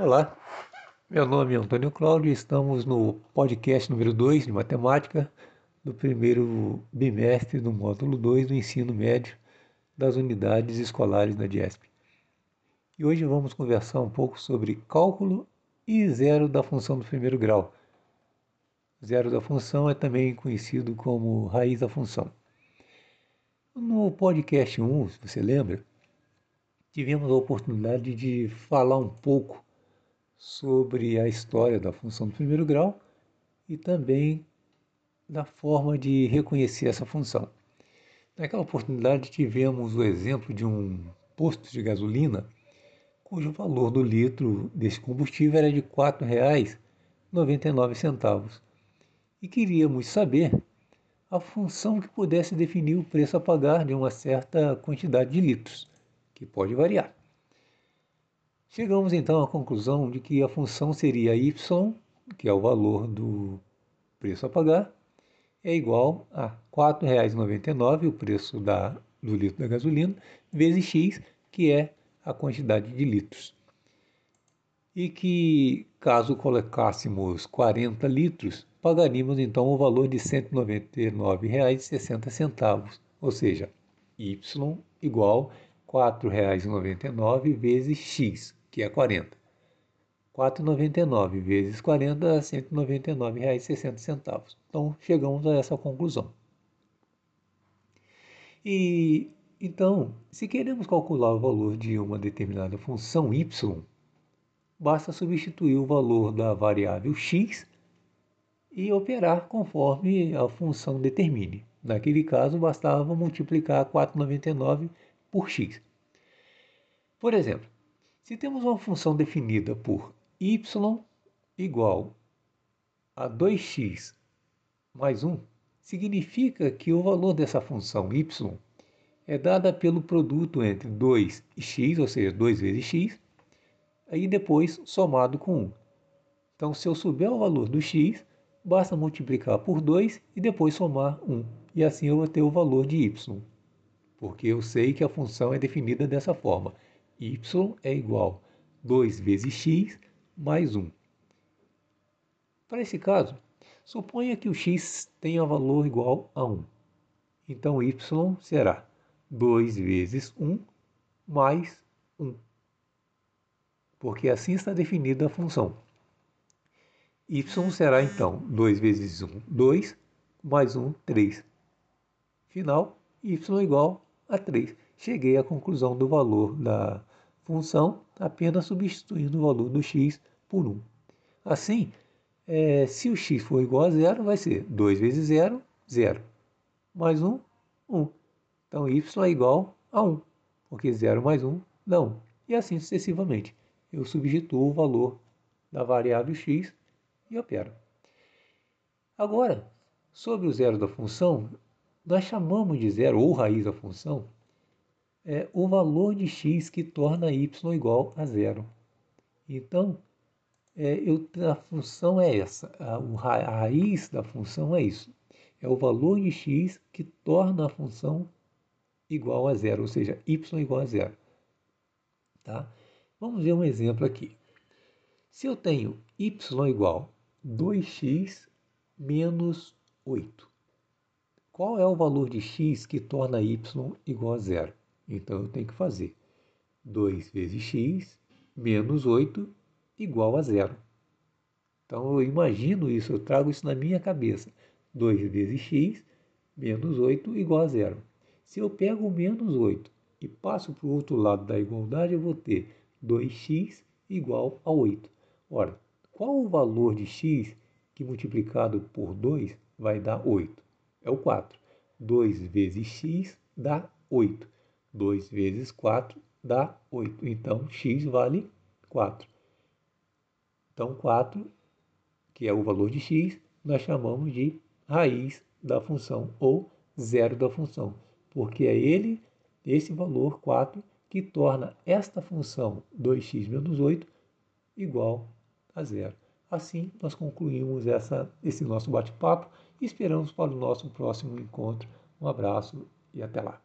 Olá, meu nome é Antônio Cláudio e estamos no podcast número 2 de matemática do primeiro bimestre do módulo 2 do ensino médio das unidades escolares da DIESP. E hoje vamos conversar um pouco sobre cálculo e zero da função do primeiro grau. Zero da função é também conhecido como raiz da função. No podcast 1, se você lembra, tivemos a oportunidade de falar um pouco sobre a história da função do primeiro grau e também da forma de reconhecer essa função. Naquela oportunidade tivemos o exemplo de um posto de gasolina cujo valor do litro desse combustível era de R$ 4,99 e queríamos saber a função que pudesse definir o preço a pagar de uma certa quantidade de litros, que pode variar. Chegamos então à conclusão de que a função seria y, que é o valor do preço a pagar, é igual a R$ 4,99, o preço da, do litro da gasolina, vezes x, que é a quantidade de litros. E que, caso colocássemos 40 litros, pagaríamos então o valor de R$ 199,60, ou seja, y igual R$ 4,99 vezes x, que é 40. 4,99 vezes 40 dá R$ 199,60. Então, chegamos a essa conclusão. E então, se queremos calcular o valor de uma determinada função y, basta substituir o valor da variável x e operar conforme a função determine. Naquele caso, bastava multiplicar 4,99 por x. Por exemplo, se temos uma função definida por y igual a 2x mais 1, significa que o valor dessa função y é dada pelo produto entre 2 e x, ou seja, 2 vezes x, e depois somado com 1. Então, se eu souber o valor do x, basta multiplicar por 2 e depois somar 1. E assim eu vou ter o valor de y, porque eu sei que a função é definida dessa forma y é igual a 2 vezes x mais 1. Para esse caso, suponha que o x tenha valor igual a 1. Então, y será 2 vezes 1 mais 1. Porque assim está definida a função. y será, então, 2 vezes 1, 2, mais 1, 3. Final, y igual a 3. Cheguei à conclusão do valor da função apenas substituindo o valor do x por 1. Assim, é, se o x for igual a zero, vai ser 2 vezes 0, 0. Mais 1, 1. Então, y é igual a 1, porque 0 mais 1 dá 1. E assim sucessivamente. Eu substituo o valor da variável x e opero. Agora, sobre o zero da função, nós chamamos de zero ou raiz da função é o valor de x que torna y igual a zero. Então, é, eu, a função é essa, a, a raiz da função é isso. É o valor de x que torna a função igual a zero, ou seja, y igual a zero. Tá? Vamos ver um exemplo aqui. Se eu tenho y igual 2x menos 8, qual é o valor de x que torna y igual a zero? Então eu tenho que fazer 2 vezes x menos 8 igual a zero. Então eu imagino isso, eu trago isso na minha cabeça. 2 vezes x menos 8 igual a zero. Se eu pego o menos 8 e passo para o outro lado da igualdade, eu vou ter 2x igual a 8. Ora, qual o valor de x que multiplicado por 2 vai dar 8? É o 4. 2 vezes x dá 8. 2 vezes 4 dá 8. Então, x vale 4. Então, 4, que é o valor de x, nós chamamos de raiz da função ou zero da função, porque é ele, esse valor 4, que torna esta função 2x menos 8 igual a zero. Assim, nós concluímos essa, esse nosso bate-papo e esperamos para o nosso próximo encontro. Um abraço e até lá.